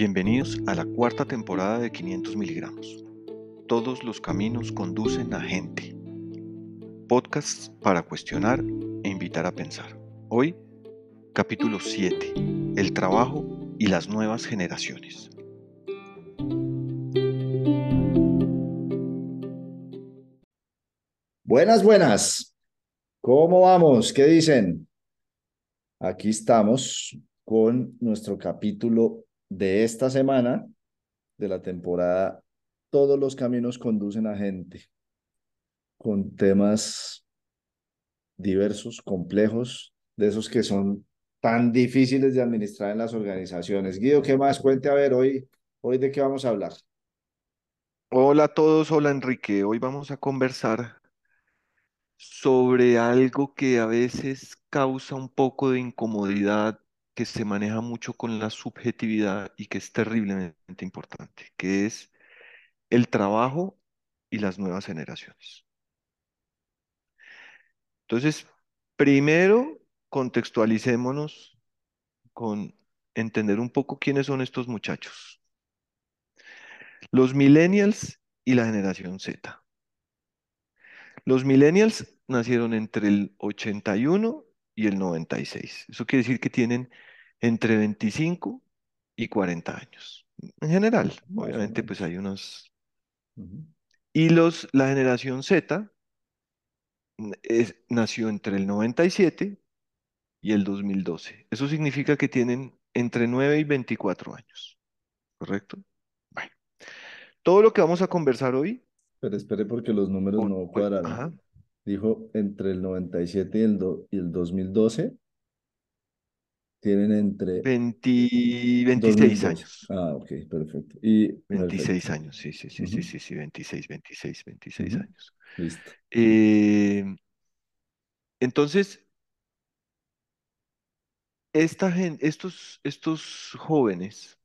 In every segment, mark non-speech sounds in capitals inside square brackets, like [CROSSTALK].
Bienvenidos a la cuarta temporada de 500 miligramos. Todos los caminos conducen a gente. Podcasts para cuestionar e invitar a pensar. Hoy, capítulo 7. El trabajo y las nuevas generaciones. Buenas, buenas. ¿Cómo vamos? ¿Qué dicen? Aquí estamos con nuestro capítulo de esta semana de la temporada Todos los caminos conducen a gente, con temas diversos, complejos, de esos que son tan difíciles de administrar en las organizaciones. Guido, ¿qué más? Cuente a ver hoy, hoy de qué vamos a hablar. Hola a todos, hola Enrique. Hoy vamos a conversar sobre algo que a veces causa un poco de incomodidad, que se maneja mucho con la subjetividad y que es terriblemente importante, que es el trabajo y las nuevas generaciones. Entonces, primero contextualicémonos con entender un poco quiénes son estos muchachos. Los millennials y la generación Z. Los millennials nacieron entre el 81 y el 96. Eso quiere decir que tienen entre 25 y 40 años. En general, obviamente, pues hay unos... Y los, la generación Z nació entre el 97 y el 2012. Eso significa que tienen entre 9 y 24 años. ¿Correcto? Bueno. Todo lo que vamos a conversar hoy. Pero espere porque los números no cuadraron. Dijo entre el 97 y el, y el 2012 tienen entre 20, 26 años. Ah, ok, perfecto. Y 26 años, sí, sí, sí, sí, sí, sí, 26, 26, 26 años. Listo. Eh, entonces, esta estos, estos jóvenes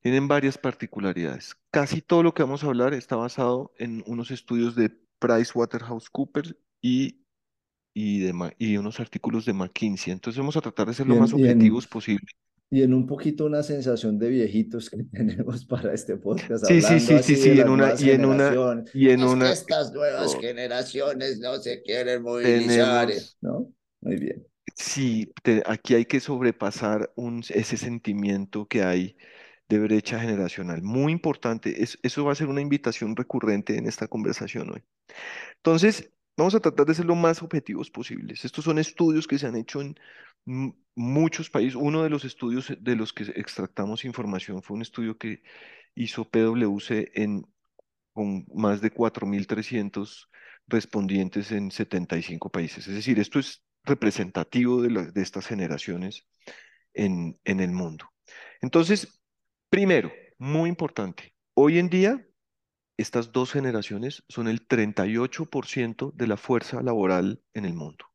tienen varias particularidades. Casi todo lo que vamos a hablar está basado en unos estudios de PricewaterhouseCoopers y, y, de, y unos artículos de McKinsey. Entonces vamos a tratar de ser lo más objetivos posible. Y en un poquito una sensación de viejitos que [LAUGHS] tenemos para este podcast. Sí, sí, sí, sí, sí, en una, y en una, y en una. estas nuevas generaciones no se quieren movilizar, ¿no? Muy bien. Sí, aquí hay que sobrepasar un, ese sentimiento que hay de brecha generacional. Muy importante, eso va a ser una invitación recurrente en esta conversación hoy. Entonces, vamos a tratar de ser lo más objetivos posibles. Estos son estudios que se han hecho en muchos países. Uno de los estudios de los que extractamos información fue un estudio que hizo PwC con más de 4.300 respondientes en 75 países. Es decir, esto es representativo de, de estas generaciones en, en el mundo. Entonces, Primero, muy importante, hoy en día estas dos generaciones son el 38% de la fuerza laboral en el mundo.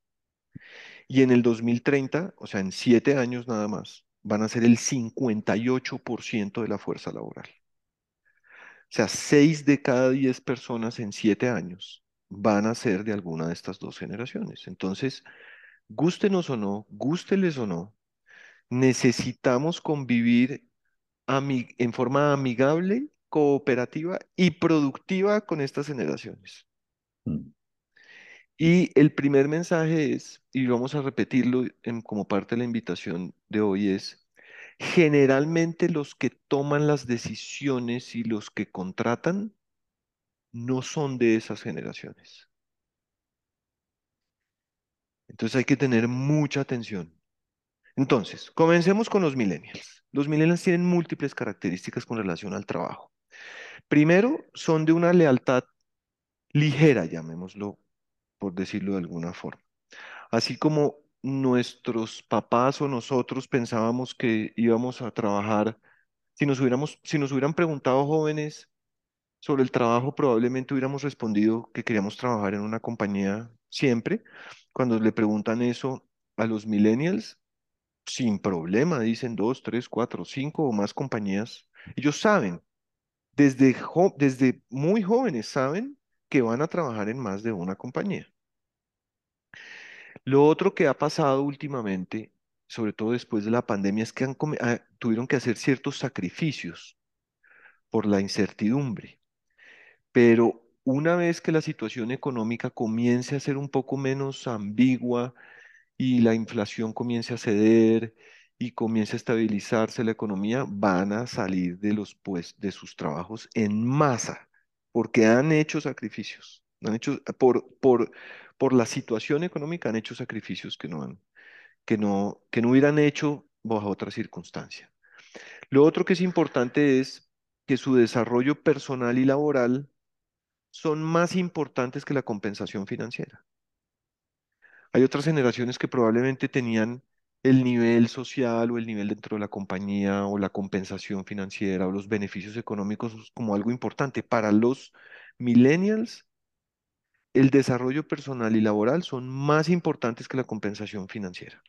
Y en el 2030, o sea, en siete años nada más, van a ser el 58% de la fuerza laboral. O sea, seis de cada diez personas en siete años van a ser de alguna de estas dos generaciones. Entonces, gústenos o no, gústeles o no, necesitamos convivir en forma amigable, cooperativa y productiva con estas generaciones. Mm. Y el primer mensaje es, y vamos a repetirlo como parte de la invitación de hoy, es, generalmente los que toman las decisiones y los que contratan no son de esas generaciones. Entonces hay que tener mucha atención. Entonces, comencemos con los millennials. Los millennials tienen múltiples características con relación al trabajo. Primero, son de una lealtad ligera, llamémoslo, por decirlo de alguna forma. Así como nuestros papás o nosotros pensábamos que íbamos a trabajar, si nos hubiéramos, si nos hubieran preguntado jóvenes sobre el trabajo, probablemente hubiéramos respondido que queríamos trabajar en una compañía siempre. Cuando le preguntan eso a los millennials, sin problema, dicen dos, tres, cuatro, cinco o más compañías. Ellos saben, desde, desde muy jóvenes saben que van a trabajar en más de una compañía. Lo otro que ha pasado últimamente sobre todo después de la pandemia, es que ah, tuvieron que hacer ciertos sacrificios por la incertidumbre. Pero una vez que la situación económica comience a ser un poco menos ambigua y la inflación comience a ceder y comience a estabilizarse la economía, van a salir de los pues de sus trabajos en masa, porque han hecho sacrificios, han hecho por por por la situación económica han hecho sacrificios que no han que no que no hubieran hecho bajo otra circunstancia. Lo otro que es importante es que su desarrollo personal y laboral son más importantes que la compensación financiera. Hay otras generaciones que probablemente tenían el nivel social o el nivel dentro de la compañía o la compensación financiera o los beneficios económicos como algo importante. Para los millennials, el desarrollo personal y laboral son más importantes que la compensación financiera.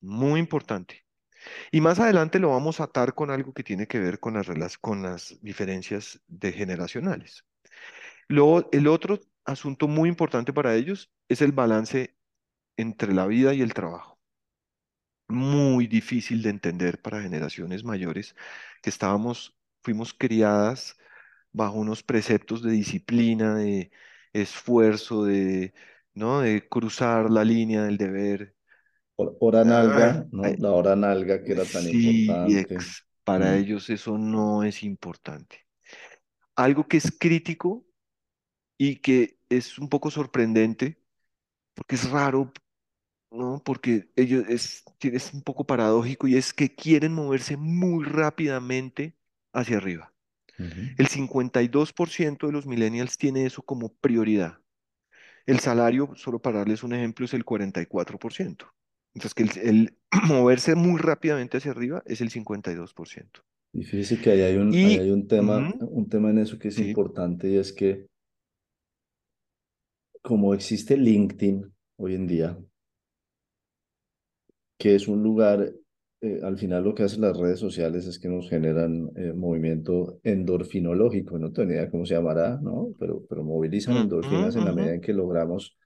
Muy importante. Y más adelante lo vamos a atar con algo que tiene que ver con las, con las diferencias de generacionales. Luego, el otro asunto muy importante para ellos es el balance entre la vida y el trabajo. Muy difícil de entender para generaciones mayores que estábamos, fuimos criadas bajo unos preceptos de disciplina, de esfuerzo, de, ¿no? de cruzar la línea del deber. Hor- Hora Ah, nalga, La hora nalga que era tan sí, importante. ex, para Mm, ellos eso no es importante. Algo que es crítico y que es un poco sorprendente, porque es raro ¿no? Porque ellos es, es un poco paradójico y es que quieren moverse muy rápidamente hacia arriba. El 52% de los millennials tiene eso como prioridad. El salario, solo para darles un ejemplo, es el 44%. Entonces, que el, el [CLEARS THROAT] moverse muy rápidamente hacia arriba es el 52%. Y fíjese que ahí hay un, ahí hay un tema, un tema en eso que es sí, importante y es que como existe LinkedIn hoy en día, que es un lugar, eh, al final lo que hacen las redes sociales es que nos generan eh, movimiento endorfinológico, no tengo ni idea cómo se llamará, ¿no? Pero, pero movilizan ujú, endorfinas en la ujú. medida en que logramos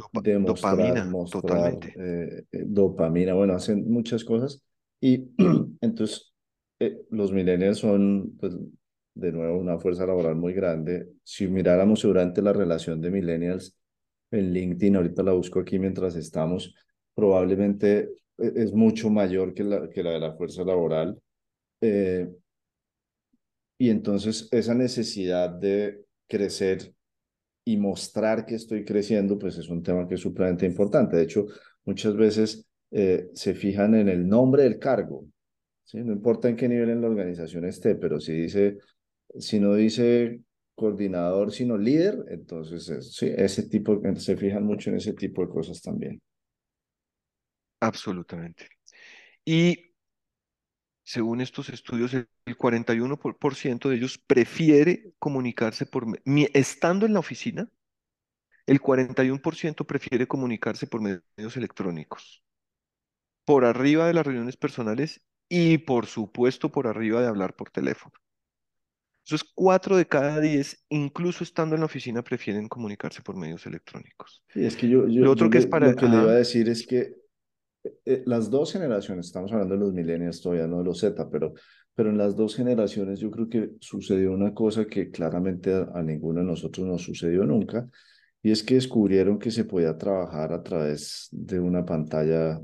Dopa- demostrar, dopamina, mostrar totalmente. eh, eh, dopamina, bueno, hacen muchas cosas. Y [CLEARS THROAT] entonces eh, los millennials son, pues, de nuevo, una fuerza laboral muy grande. Si miráramos durante la relación de millennials en LinkedIn, ahorita la busco aquí mientras estamos, probablemente es mucho mayor que la, que la de la fuerza laboral. Eh, y entonces esa necesidad de crecer y mostrar que estoy creciendo, pues es un tema que es supremamente importante. De hecho, muchas veces eh, se fijan en el nombre del cargo, ¿sí? No importa en qué nivel en la organización esté, pero si dice, si no dice coordinador, sino líder, entonces es- sí, ese tipo, se fijan mucho en ese tipo de cosas también. Absolutamente. Y Según estos estudios, el el 41% por- por ciento de ellos prefiere comunicarse por, estando en la oficina, el 41% prefiere comunicarse por medios electrónicos, por arriba de las reuniones personales y por supuesto por arriba de hablar por teléfono. Eso es 4 de cada 10, incluso estando en la oficina, prefieren comunicarse por medios electrónicos. Sí, es que yo, yo, Lo yo otro que es le- para, lo que le iba a decir es que eh, las dos generaciones, estamos hablando de los millennials todavía, no de los Z, pero, pero en las dos generaciones yo creo que sucedió una cosa que claramente a, a ninguno de nosotros nos sucedió nunca, y es que descubrieron que se podía trabajar a través de una pantalla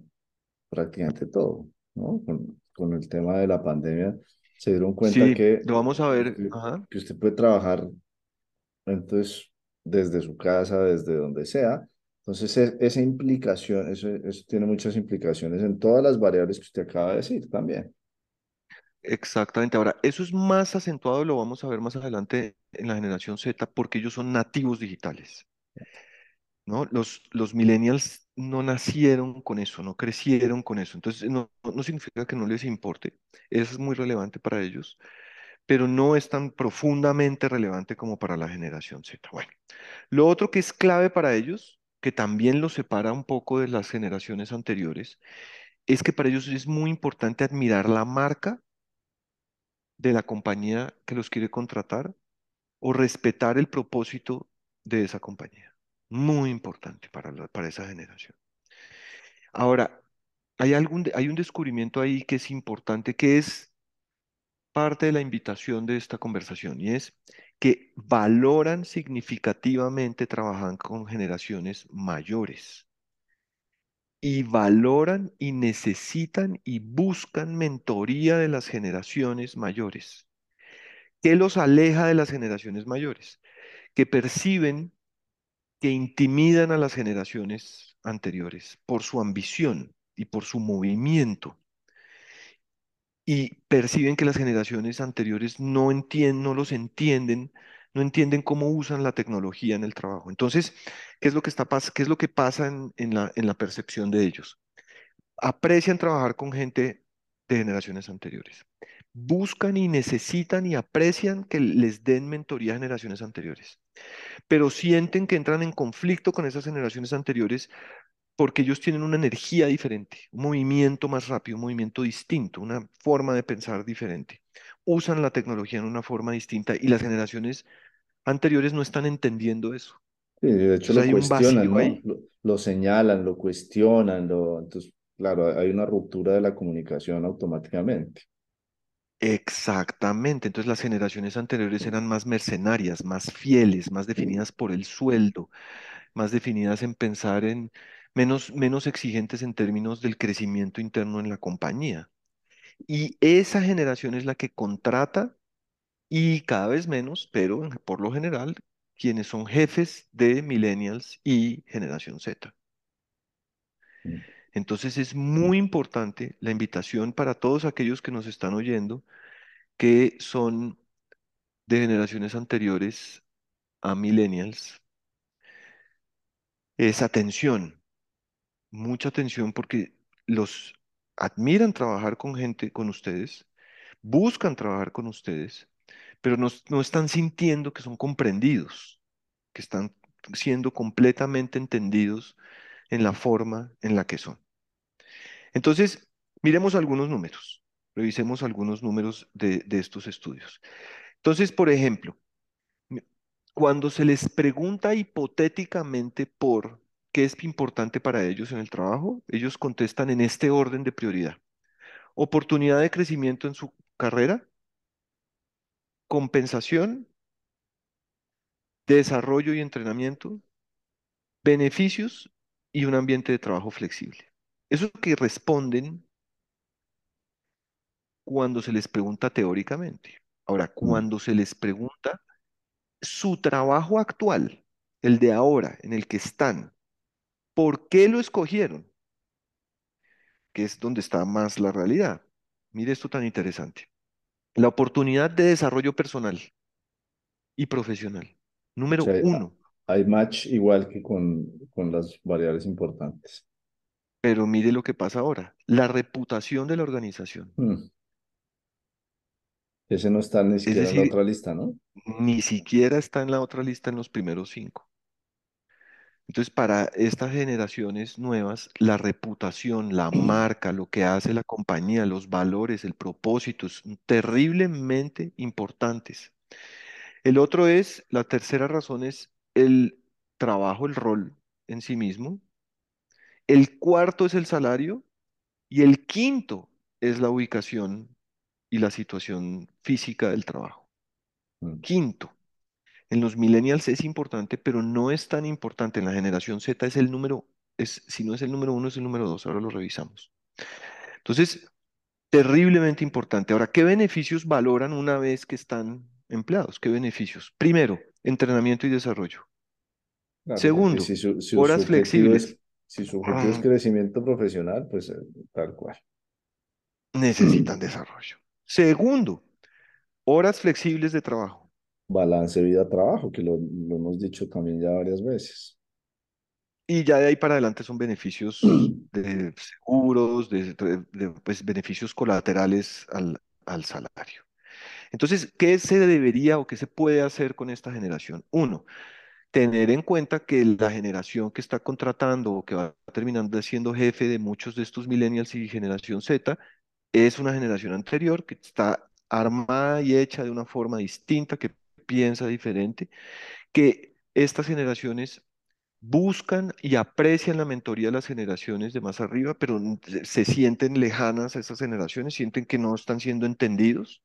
prácticamente todo, ¿no? Con, con el tema de la pandemia se dieron cuenta sí, que lo vamos a ver, ajá, que usted puede trabajar entonces desde su casa, desde donde sea. Entonces, e- esa implicación, eso, eso tiene muchas implicaciones en todas las variables que usted acaba de decir también. Exactamente. Ahora, eso es más acentuado, lo vamos a ver más adelante en la generación Z, porque ellos son nativos digitales, ¿no? Los, los millennials no nacieron con eso, no crecieron con eso. Entonces, no, no significa que no les importe. Eso es muy relevante para ellos, pero no es tan profundamente relevante como para la generación Z. Bueno, lo otro que es clave para ellos, que también los separa un poco de las generaciones anteriores, es que para ellos es muy importante admirar la marca de la compañía que los quiere contratar o respetar el propósito de esa compañía. Muy importante para, para esa generación. Ahora, hay algún, hay un descubrimiento ahí que es importante, que es parte de la invitación de esta conversación, y es que valoran significativamente trabajar con generaciones mayores y valoran y necesitan y buscan mentoría de las generaciones mayores. ¿Qué los aleja de las generaciones mayores? Que perciben que intimidan a las generaciones anteriores por su ambición y por su movimiento y perciben que las generaciones anteriores no entienden, no los entienden, no entienden cómo usan la tecnología en el trabajo. Entonces, ¿qué es lo que está qué es lo que pasa en, en la, en la percepción de ellos? Aprecian trabajar con gente de generaciones anteriores. Buscan y necesitan y aprecian que les den mentoría a generaciones anteriores, pero sienten que entran en conflicto con esas generaciones anteriores porque ellos tienen una energía diferente, un movimiento más rápido, un movimiento distinto, una forma de pensar diferente. Usan la tecnología en una forma distinta y las generaciones anteriores no están entendiendo eso. Sí, de hecho Entonces lo hay un vacío cuestionan, ¿no? Lo, lo señalan, lo cuestionan, lo, entonces, claro, hay una ruptura de la comunicación automáticamente. Exactamente. Entonces las generaciones anteriores eran más mercenarias, más fieles, más definidas por el sueldo, más definidas en pensar en menos, menos exigentes en términos del crecimiento interno en la compañía. Y esa generación es la que contrata y cada vez menos, pero por lo general, quienes son jefes de millennials y generación Z. Entonces es muy importante la invitación para todos aquellos que nos están oyendo que son de generaciones anteriores a millennials, es atención, mucha atención porque los admiran trabajar con gente, con ustedes, buscan trabajar con ustedes, pero no, no están sintiendo que son comprendidos, que están siendo completamente entendidos en la forma en la que son. Entonces, miremos algunos números, revisemos algunos números de, de estos estudios. Entonces, por ejemplo, cuando se les pregunta hipotéticamente por qué es importante para ellos en el trabajo, ellos contestan en este orden de prioridad. Oportunidad de crecimiento en su carrera, compensación, desarrollo y entrenamiento, beneficios y un ambiente de trabajo flexible. Eso es lo que responden cuando se les pregunta teóricamente. Ahora, cuando se les pregunta su trabajo actual, el de ahora, en el que están, ¿por qué lo escogieron? Que es donde está más la realidad. Mire esto tan interesante. La oportunidad de desarrollo personal y profesional. O sea, Número uno. hay match igual que con, con las variables importantes. Pero mire lo que pasa ahora. La reputación de la organización. Mm, Ese no está ni siquiera en la otra lista, ¿no? ni siquiera está en la otra lista en los primeros cinco. Entonces, para estas generaciones nuevas, la reputación, la marca, lo que hace la compañía, los valores, el propósito, son terriblemente importantes. El otro es, la tercera razón es el trabajo, el rol en sí mismo. El cuarto es el salario y el quinto es la ubicación y la situación física del trabajo. Mm, Quinto. En los millennials es importante, pero no es tan importante. En la generación Z es el número, es, si no es el número uno, es el número dos. Ahora lo revisamos. Entonces, terriblemente importante. Ahora, ¿qué beneficios valoran una vez que están empleados? ¿Qué beneficios? Primero, entrenamiento y desarrollo. Claro, Segundo, si su, si su horas flexibles. es, si su objetivo es crecimiento profesional, pues eh, tal cual. Necesitan desarrollo. Segundo, horas flexibles de trabajo. Balance vida-trabajo, que lo, lo hemos dicho también ya varias veces. Y ya de ahí para adelante son beneficios [CLEARS THROAT] de seguros, de, de- de, pues, beneficios colaterales al, al salario. Entonces, ¿qué se debería o qué se puede hacer con esta generación? Uno, tener en cuenta que la generación que está contratando o que va terminando siendo jefe de muchos de estos millennials y generación Z es una generación anterior que está armada y hecha de una forma distinta, que piensa diferente, que estas generaciones buscan y aprecian la mentoría de las generaciones de más arriba, pero se sienten lejanas a esas generaciones, sienten que no están siendo entendidos,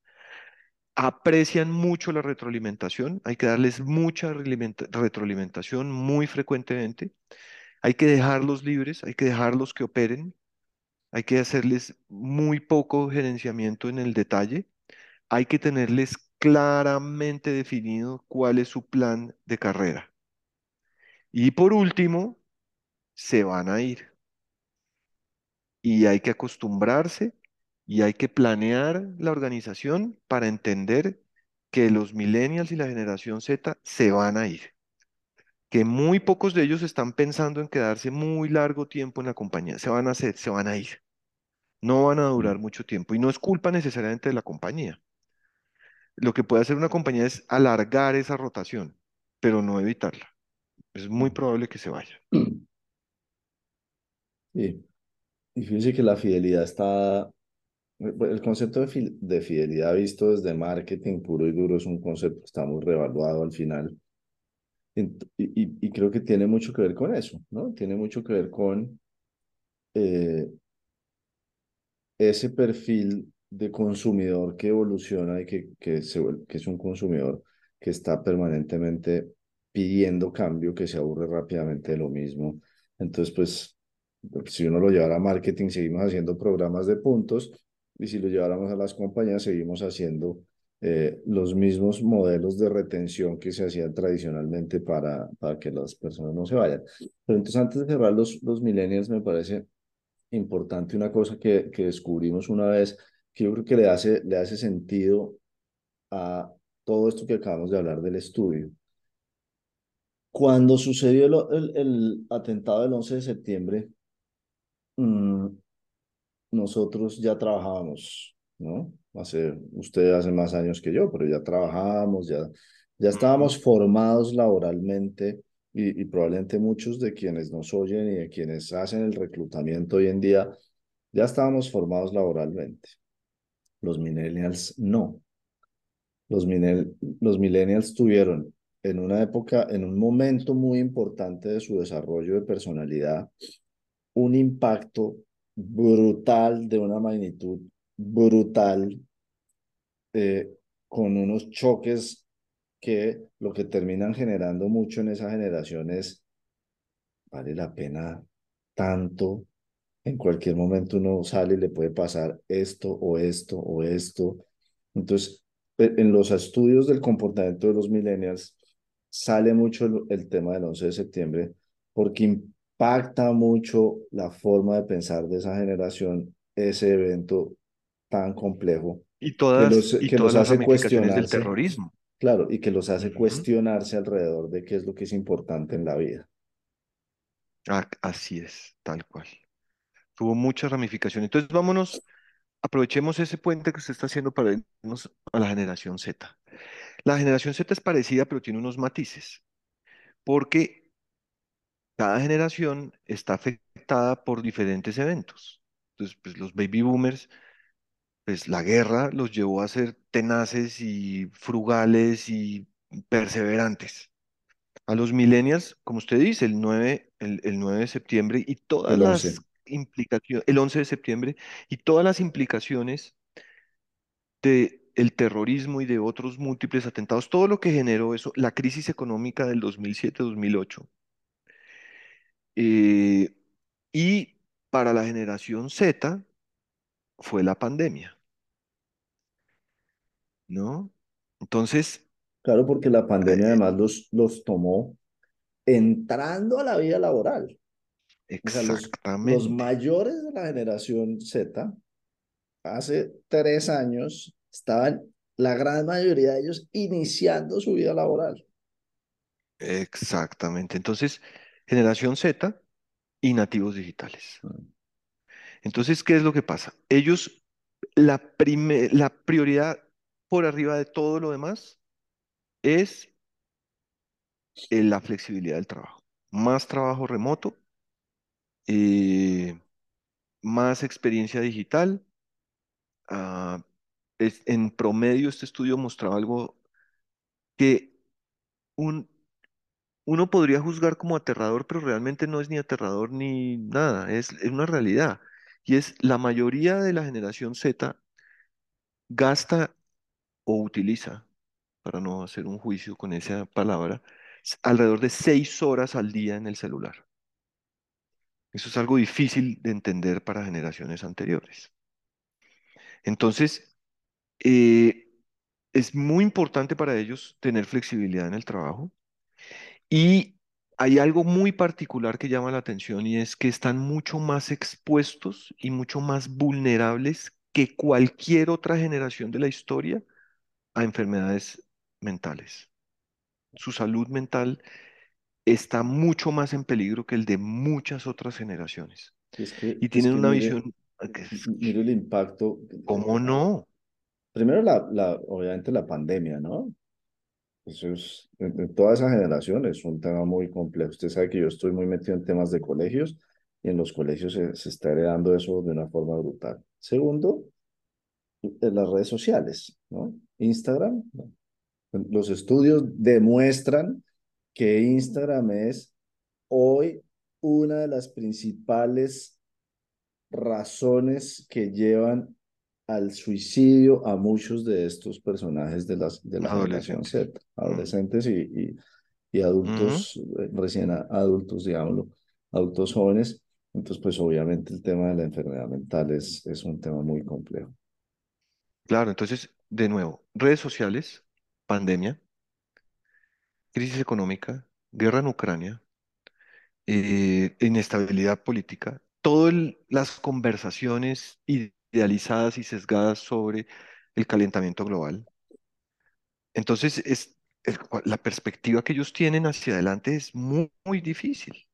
aprecian mucho la retroalimentación, hay que darles mucha retroalimentación muy frecuentemente, hay que dejarlos libres, hay que dejarlos que operen, hay que hacerles muy poco gerenciamiento en el detalle, hay que tenerles claramente definido cuál es su plan de carrera. Y por último, se van a ir. y hay que acostumbrarse y hay que planear la organización para entender que los millennials y la generación Z se van a ir, que muy pocos de ellos están pensando en quedarse muy largo tiempo en la compañía, se van a hacer, se van a ir, no van a durar mucho tiempo y no es culpa necesariamente de la compañía. Lo que puede hacer una compañía es alargar esa rotación, pero no evitarla. Es muy probable que se vaya. [CLEARS THROAT] Sí. Y fíjese que la fidelidad está, el concepto de, fi- de fidelidad visto desde marketing puro y duro es un concepto que está muy revaluado al final. Ent- Y, y, y creo que tiene mucho que ver con eso, ¿no? Tiene mucho que ver con eh, ese perfil de consumidor que evoluciona y que, que, se, que es un consumidor que está permanentemente pidiendo cambio, que se aburre rápidamente de lo mismo. Entonces, pues, si uno lo llevara a marketing, seguimos haciendo programas de puntos y si lo lleváramos a las compañías, seguimos haciendo eh, los mismos modelos de retención que se hacían tradicionalmente para, para que las personas no se vayan. Pero entonces, antes de cerrar los, los millennials, me parece importante una cosa que, que descubrimos una vez, que yo creo que le hace, le hace sentido a todo esto que acabamos de hablar del estudio. Cuando sucedió el, el, el atentado del 11 de septiembre, mm, nosotros ya trabajábamos, ¿no? Hace, usted hace más años que yo, pero ya trabajábamos, ya, ya estábamos formados laboralmente y, y probablemente muchos de quienes nos oyen y de quienes hacen el reclutamiento hoy en día, ya estábamos formados laboralmente. Los millennials no. Los, millennials tuvieron en una época, en un momento muy importante de su desarrollo de personalidad, un impacto brutal de una magnitud brutal, eh, con unos choques que lo que terminan generando mucho en esa generación es, vale la pena tanto en cualquier momento uno sale y le puede pasar esto o esto o esto. Entonces, e- en los estudios del comportamiento de los millennials sale mucho el, el tema del 11 de septiembre porque impacta mucho la forma de pensar de esa generación ese evento tan complejo Y que todas, los, y que todas los hace ramificaciones del cuestionarse, terrorismo. claro, y que los hace Ujú. cuestionarse alrededor de qué es lo que es importante en la vida. Ah, así es, tal cual. Tuvo muchas ramificaciones. Entonces, vámonos, aprovechemos ese puente que usted está haciendo para irnos a la generación Z. La generación Z es parecida, pero tiene unos matices, porque cada generación está afectada por diferentes eventos. Entonces, pues los baby boomers, pues la guerra los llevó a ser tenaces y frugales y perseverantes. A los millennials, como usted dice, el 9, el, el 9 de septiembre y todas El 11. las implicaciones, el 11 de septiembre y todas las implicaciones de el terrorismo y de otros múltiples atentados, todo lo que generó eso, la crisis económica del 2007-2008. eh, y para la generación Z fue la pandemia, ¿no? Entonces, Claro, porque la pandemia eh, además los, los tomó entrando a la vida laboral. O sea, los, los exactamente, mayores de la generación Z, hace tres años, estaban la gran mayoría de ellos iniciando su vida laboral. exactamente. Entonces, generación Z y nativos digitales. Entonces, ¿qué es lo que pasa? Ellos, la, prime- la prioridad por arriba de todo lo demás es eh, la flexibilidad del trabajo. Más trabajo remoto, eh, más experiencia digital. ah, es- en promedio, este estudio mostraba algo que un uno podría juzgar como aterrador, pero realmente no es ni aterrador ni nada, es, es una realidad. Y es la mayoría de la generación Z gasta o utiliza, para no hacer un juicio con esa palabra, alrededor de seis horas al día en el celular. Eso es algo difícil de entender para generaciones anteriores. Entonces, eh, es muy importante para ellos tener flexibilidad en el trabajo y hay algo muy particular que llama la atención y es que están mucho más expuestos y mucho más vulnerables que cualquier otra generación de la historia a enfermedades mentales. Su salud mental está mucho más en peligro que el de muchas otras generaciones. Y es que, Y es tienen que una mire, visión, es- mire el impacto. ¿cómo no? Primero, la, la, obviamente la pandemia, ¿no? Eso es, en, en toda esa generación es un tema muy complejo. Usted sabe que yo estoy muy metido en temas de colegios y en los colegios se, se está heredando eso de una forma brutal. Segundo, en las redes sociales, ¿no? Instagram, ¿no? Los estudios demuestran que Instagram es hoy una de las principales razones que llevan al suicidio a muchos de estos personajes de, las, de la generación Adolescentes. Z, Mm, adolescentes y, y, y ujú. adultos, eh, recién adultos, digámoslo, adultos jóvenes. Entonces, pues obviamente el tema de la enfermedad mental es, es un tema muy complejo. Claro, entonces, de nuevo, redes sociales, pandemia, crisis económica, guerra en Ucrania, eh, inestabilidad política, todas las conversaciones idealizadas y sesgadas sobre el calentamiento global. Entonces, es, la perspectiva que ellos tienen hacia adelante es muy, difícil.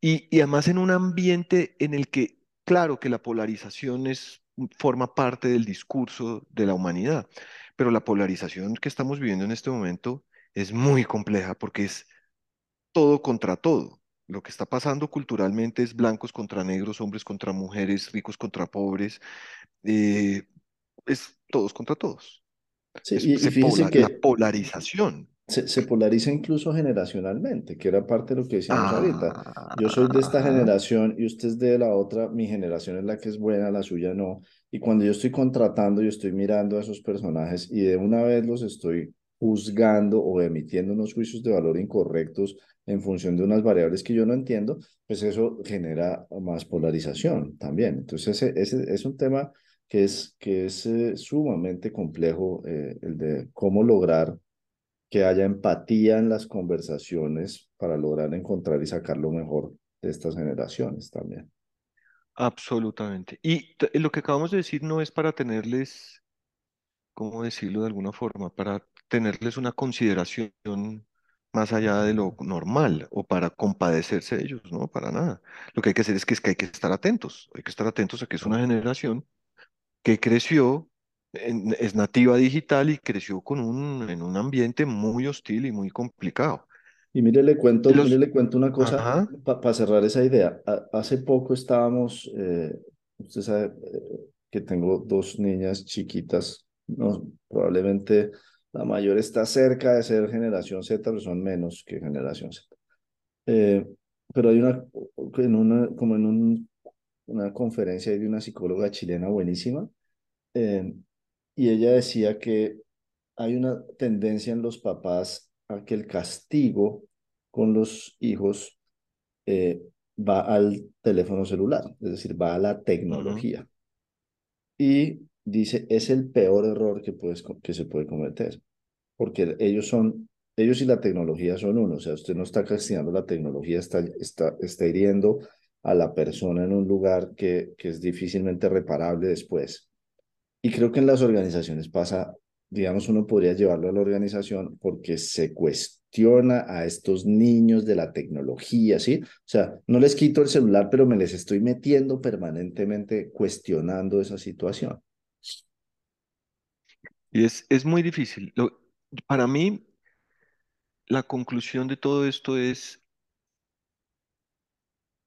Y, y además en un ambiente en el que, claro que la polarización es, forma parte del discurso de la humanidad, pero la polarización que estamos viviendo en este momento es muy compleja porque es todo contra todo. Lo que está pasando culturalmente es blancos contra negros, hombres contra mujeres, ricos contra pobres, eh, es todos contra todos. Sí, Es, y, y se fíjese pola- la que polarización. se, se polariza incluso generacionalmente, que era parte de lo que decíamos ahorita. Yo soy de esta Ajá. generación y usted es de la otra, mi generación es la que es buena, la suya no. Y cuando yo estoy contratando, yo estoy mirando a esos personajes y de una vez los estoy juzgando o emitiendo unos juicios de valor incorrectos en función de unas variables que yo no entiendo, pues eso genera más polarización también. Entonces, ese, es un tema que es, que es eh, sumamente complejo, eh, el de cómo lograr que haya empatía en las conversaciones para lograr encontrar y sacar lo mejor de estas generaciones también. Absolutamente. Y lo que acabamos de decir no es para tenerles, ¿cómo decirlo de alguna forma? Para tenerles una consideración más allá de lo normal o para compadecerse de ellos, ¿no? Para nada. Lo que hay que hacer es que, es que hay que estar atentos. Hay que estar atentos a que es una generación que creció, en- es nativa digital y creció con un, en un ambiente muy hostil y muy complicado. Y mire, le cuento, mire, Los, le cuento una cosa para cerrar esa idea. Ha- hace poco estábamos, eh, usted sabe eh, que tengo dos niñas chiquitas, no, probablemente la mayor está cerca de ser generación Z, pero son menos que generación Z. Eh, pero hay una, en una, como en un, una conferencia de una psicóloga chilena buenísima, eh, y ella decía que hay una tendencia en los papás a que el castigo con los hijos eh, va al teléfono celular, es decir, va a la tecnología. Y dice, es el peor error que, puedes, que se puede cometer, porque ellos son, ellos y la tecnología son uno, o sea, usted no está castigando la tecnología, está, está, está hiriendo a la persona en un lugar que, que es difícilmente reparable después. Y creo que en las organizaciones pasa, digamos, uno podría llevarlo a la organización porque se cuestiona a estos niños de la tecnología, ¿sí? O sea, no les quito el celular, pero me les estoy metiendo permanentemente cuestionando esa situación. Y es, es muy difícil. Para mí, la conclusión de todo esto es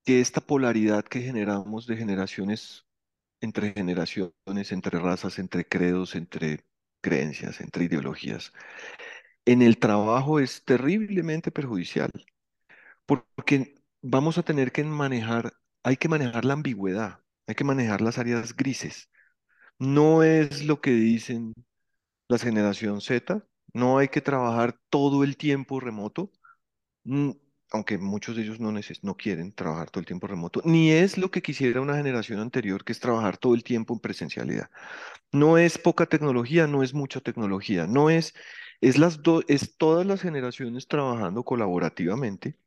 que esta polaridad que generamos de generaciones entre generaciones, entre razas, entre credos, entre creencias, entre ideologías, en el trabajo es terriblemente perjudicial, porque vamos a tener que manejar, hay que manejar la ambigüedad, hay que manejar las áreas grises. No es lo que dicen la generación Z, no hay que trabajar todo el tiempo remoto, mm, aunque muchos de ellos no, neces- no quieren trabajar todo el tiempo remoto, ni es lo que quisiera una generación anterior, que es trabajar todo el tiempo en presencialidad. No es poca tecnología, no es mucha tecnología, no es, es las es todas las generaciones trabajando colaborativamente,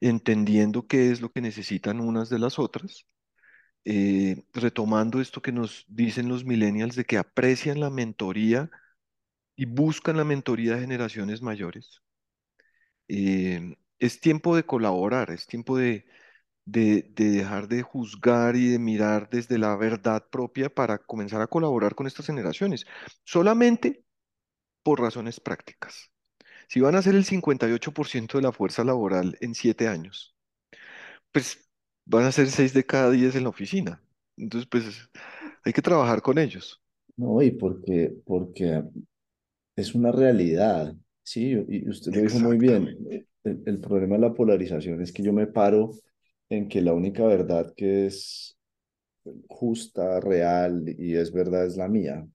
entendiendo qué es lo que necesitan unas de las otras, eh, retomando esto que nos dicen los millennials de que aprecian la mentoría y buscan la mentoría de generaciones mayores. Eh, es tiempo de colaborar, es tiempo de, de, de dejar de juzgar y de mirar desde la verdad propia para comenzar a colaborar con estas generaciones, solamente por razones prácticas. Si van a ser el 58% de la fuerza laboral en siete años, pues van a ser seis de cada diez en la oficina. Entonces, pues hay que trabajar con ellos. No, y porque, porque es una realidad, sí, y usted lo dijo muy bien. El, el problema de la polarización es que yo me paro en que la única verdad que es justa, real y es verdad es la mía.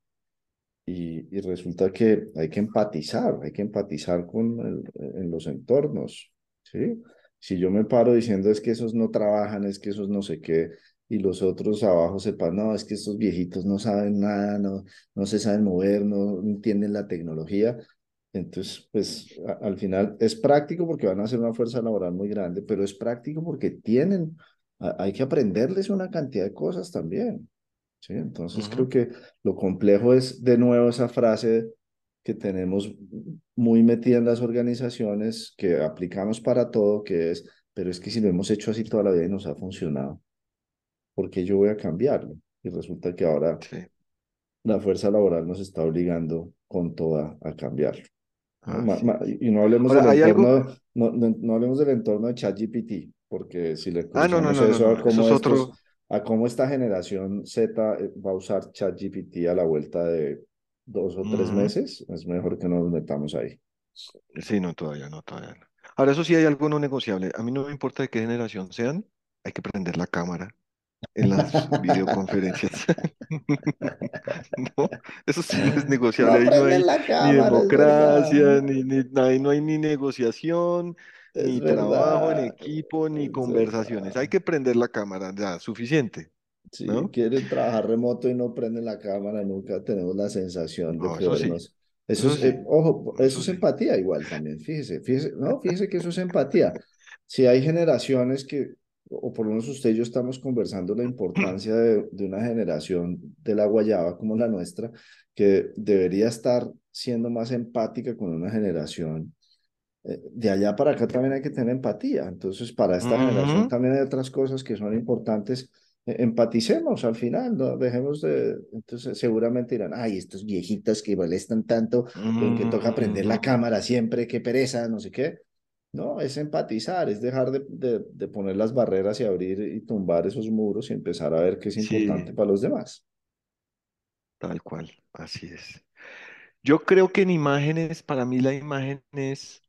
Y, y resulta que hay que empatizar, hay que empatizar con el- en los entornos, ¿sí? Si yo me paro diciendo es que esos no trabajan, es que esos no sé qué, y los otros abajo sepan, no, es que estos viejitos no saben nada, no, no se saben mover, no entienden la tecnología, entonces, pues a- al final es práctico porque van a ser una fuerza laboral muy grande, pero es práctico porque tienen, a- hay que aprenderles una cantidad de cosas también. ¿sí? Entonces creo Ujú, que lo complejo es de nuevo esa frase que tenemos muy metida en las organizaciones, que aplicamos para todo, que es, pero es que si lo hemos hecho así toda la vida y nos ha funcionado, ¿por qué yo voy a cambiarlo? Y resulta que ahora Sí, la fuerza laboral nos está obligando con toda a cambiarlo. ¿no? Ma- así ma- y no hablemos del Ahora, algo, entorno, no, no, no hablemos del entorno de ChatGPT, porque si le ah, no, no, no, eso a no, eso cómo es otro, estos, a cómo esta generación Z eh, va a usar ChatGPT a la vuelta de dos o tres ujú, meses, es mejor que no nos metamos ahí. Sí, no, todavía no, todavía no. Ahora, eso sí hay algo no negociable. A mí no me importa de qué generación sean, hay que prender la cámara en las videoconferencias. [LAUGHS] No, eso sí no es negociable. No Ahí no hay ni cámara, verdad. democracia, ni, ni, ahí no hay ni negociación, Es ni trabajo en verdad, equipo, ni es conversaciones. Hay verdad. que prender la cámara, ya, suficiente, Si ¿no? quieren trabajar remoto y no prenden la cámara, nunca tenemos la sensación de eso sí, podernos. Eso eso es, sí, eh, ojo, eso eso es sí. empatía igual también, fíjese, fíjese, no, fíjese que eso es empatía. Si hay generaciones que, o por lo menos usted y yo estamos conversando la importancia de, de una generación de la guayaba como la nuestra, que debería estar siendo más empática con una generación eh, de allá para acá también hay que tener empatía. Entonces, para esta generación Ujú, también hay otras cosas que son importantes. Eh, Empaticemos al final, no dejemos de. Entonces, seguramente dirán, ay, estos viejitos que molestan tanto con que toca prender la cámara siempre, qué pereza, no sé qué. No, es empatizar, es dejar de, de, de poner las barreras y abrir y tumbar esos muros y empezar a ver qué es importante Sí, para los demás. tal cual, así es. Yo creo que en imágenes, para mí la imagen es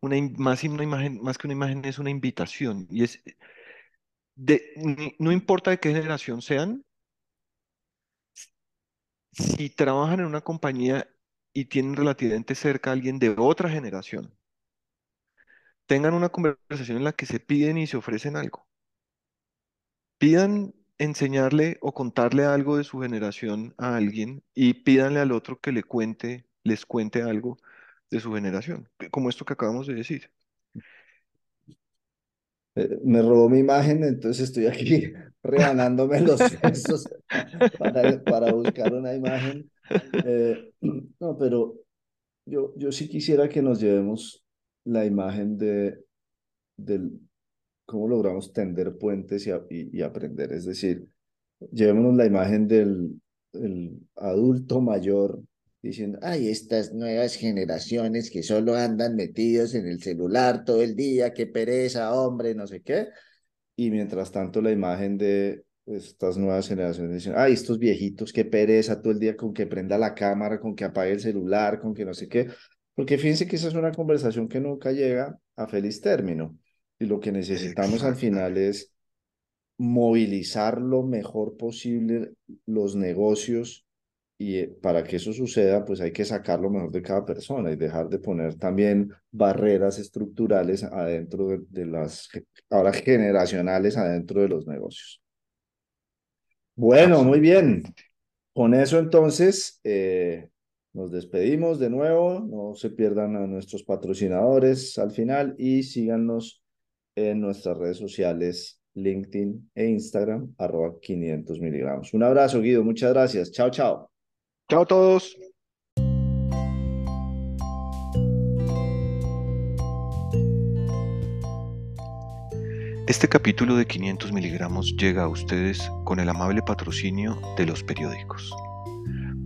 una, más, una imagen, más que una imagen, es una invitación. Y es, de, no importa de qué generación sean, si trabajan en una compañía y tienen relativamente cerca a alguien de otra generación, tengan una conversación en la que se piden y se ofrecen algo. Pidan enseñarle o contarle algo de su generación a alguien y pídanle al otro que le cuente, les cuente algo de su generación, como esto que acabamos de decir. Eh, me robó mi imagen, entonces estoy aquí [LAUGHS] rebanándome los [LAUGHS] sesos para, para buscar una imagen. Eh, [CLEARS THROAT] no, pero yo, yo sí quisiera que nos llevemos la imagen de, del cómo logramos tender puentes y, y aprender. Es decir, llevémonos la imagen del el adulto mayor diciendo, ay, estas nuevas generaciones que solo andan metidos en el celular todo el día, qué pereza, hombre, no sé qué. Y mientras tanto la imagen de estas nuevas generaciones dicen, ay, estos viejitos, qué pereza todo el día con que prenda la cámara, con que apague el celular, con que no sé qué. Porque fíjense que esa es una conversación que nunca llega a feliz término. Y lo que necesitamos al final es movilizar lo mejor posible los negocios y eh, para que eso suceda, pues hay que sacar lo mejor de cada persona y dejar de poner también barreras estructurales adentro de, de las, ahora generacionales adentro de los negocios. Bueno, muy bien. Con eso entonces eh, nos despedimos de nuevo. No se pierdan a nuestros patrocinadores al final y síganos en nuestras redes sociales, LinkedIn e Instagram, arroba 500 miligramos. Un abrazo, Guido. Muchas gracias. Chao, chao. Chao a todos. Este capítulo de 500 miligramos llega a ustedes con el amable patrocinio de los periódicos.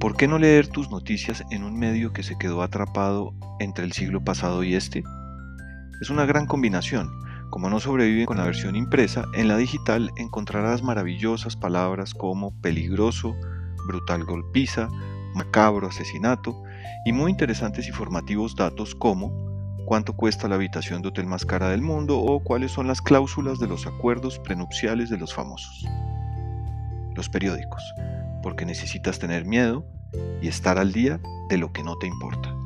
¿Por qué no leer tus noticias en un medio que se quedó atrapado entre el siglo pasado y este? Es una gran combinación. Como no sobreviven con la versión impresa, en la digital encontrarás maravillosas palabras como peligroso, brutal golpiza, macabro asesinato y muy interesantes y formativos datos como cuánto cuesta la habitación de hotel más cara del mundo o cuáles son las cláusulas de los acuerdos prenupciales de los famosos. Los periódicos, porque necesitas tener miedo y estar al día de lo que no te importa.